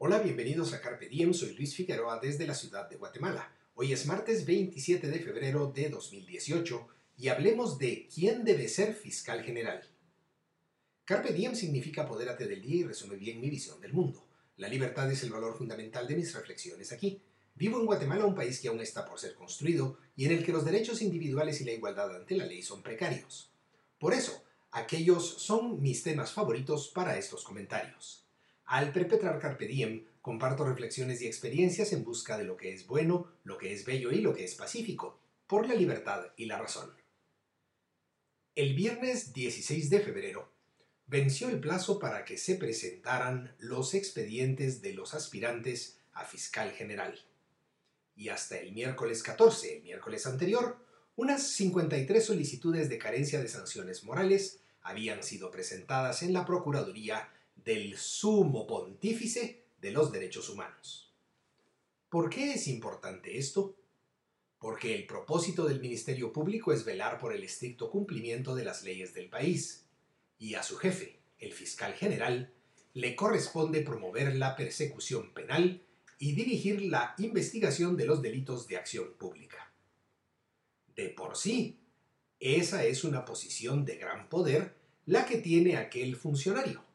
Hola, bienvenidos a Carpe Diem, soy Luis Figueroa desde la ciudad de Guatemala. Hoy es martes 27 de febrero de 2018 y hablemos de quién debe ser fiscal general. Carpe Diem significa apodérate del día y resume bien mi visión del mundo. La libertad es el valor fundamental de mis reflexiones aquí. Vivo en Guatemala, un país que aún está por ser construido y en el que los derechos individuales y la igualdad ante la ley son precarios. Por eso, aquellos son mis temas favoritos para estos comentarios. Al perpetrar Carpe Diem, comparto reflexiones y experiencias en busca de lo que es bueno, lo que es bello y lo que es pacífico, por la libertad y la razón. El viernes 16 de febrero venció el plazo para que se presentaran los expedientes de los aspirantes a fiscal general. Y hasta el miércoles 14, el miércoles anterior, unas 53 solicitudes de carencia de sanciones morales habían sido presentadas en la Procuraduría del Sumo Pontífice de los Derechos Humanos. ¿Por qué es importante esto? Porque el propósito del Ministerio Público es velar por el estricto cumplimiento de las leyes del país, y a su jefe, el fiscal general, le corresponde promover la persecución penal y dirigir la investigación de los delitos de acción pública. De por sí, esa es una posición de gran poder la que tiene aquel funcionario.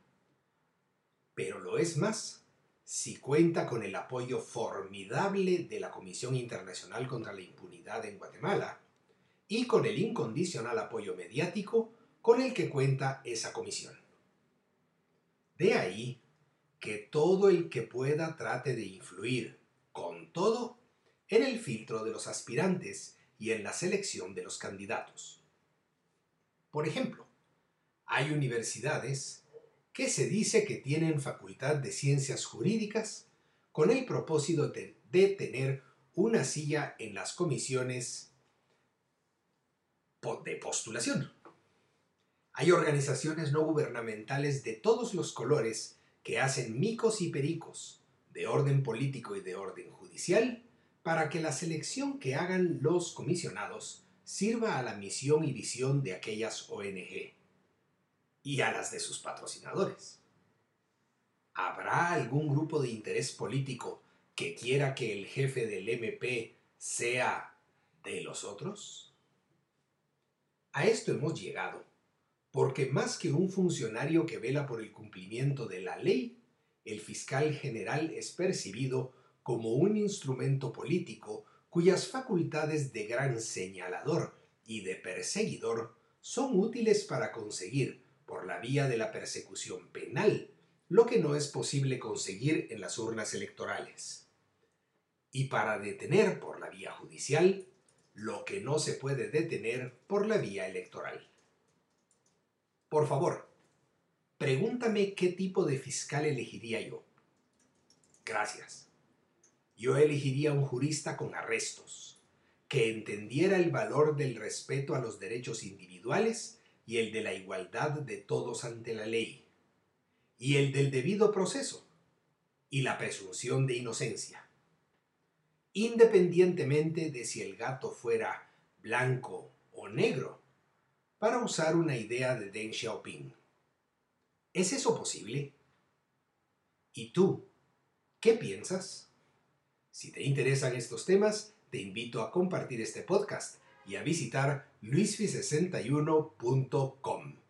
Pero lo es más si cuenta con el apoyo formidable de la Comisión Internacional contra la Impunidad en Guatemala y con el incondicional apoyo mediático con el que cuenta esa comisión. De ahí que todo el que pueda trate de influir, con todo, en el filtro de los aspirantes y en la selección de los candidatos. Por ejemplo, hay universidades que se dice que tienen facultad de ciencias jurídicas con el propósito de, tener una silla en las comisiones de postulación. Hay organizaciones no gubernamentales de todos los colores que hacen micos y pericos, de orden político y de orden judicial, para que la selección que hagan los comisionados sirva a la misión y visión de aquellas ONG y a las de sus patrocinadores. ¿Habrá algún grupo de interés político que quiera que el jefe del MP sea de los otros? A esto hemos llegado, porque más que un funcionario que vela por el cumplimiento de la ley, el fiscal general es percibido como un instrumento político cuyas facultades de gran señalador y de perseguidor son útiles para conseguir por la vía de la persecución penal, lo que no es posible conseguir en las urnas electorales. Y para detener por la vía judicial, lo que no se puede detener por la vía electoral. Por favor, pregúntame qué tipo de fiscal elegiría yo. Gracias. Yo elegiría un jurista con arrestos, que entendiera el valor del respeto a los derechos individuales y el de la igualdad de todos ante la ley, y el del debido proceso, y la presunción de inocencia, independientemente de si el gato fuera blanco o negro, para usar una idea de Deng Xiaoping. ¿Es eso posible? ¿Y tú? ¿Qué piensas? Si te interesan estos temas, te invito a compartir este podcast y a visitar luisfi61.com.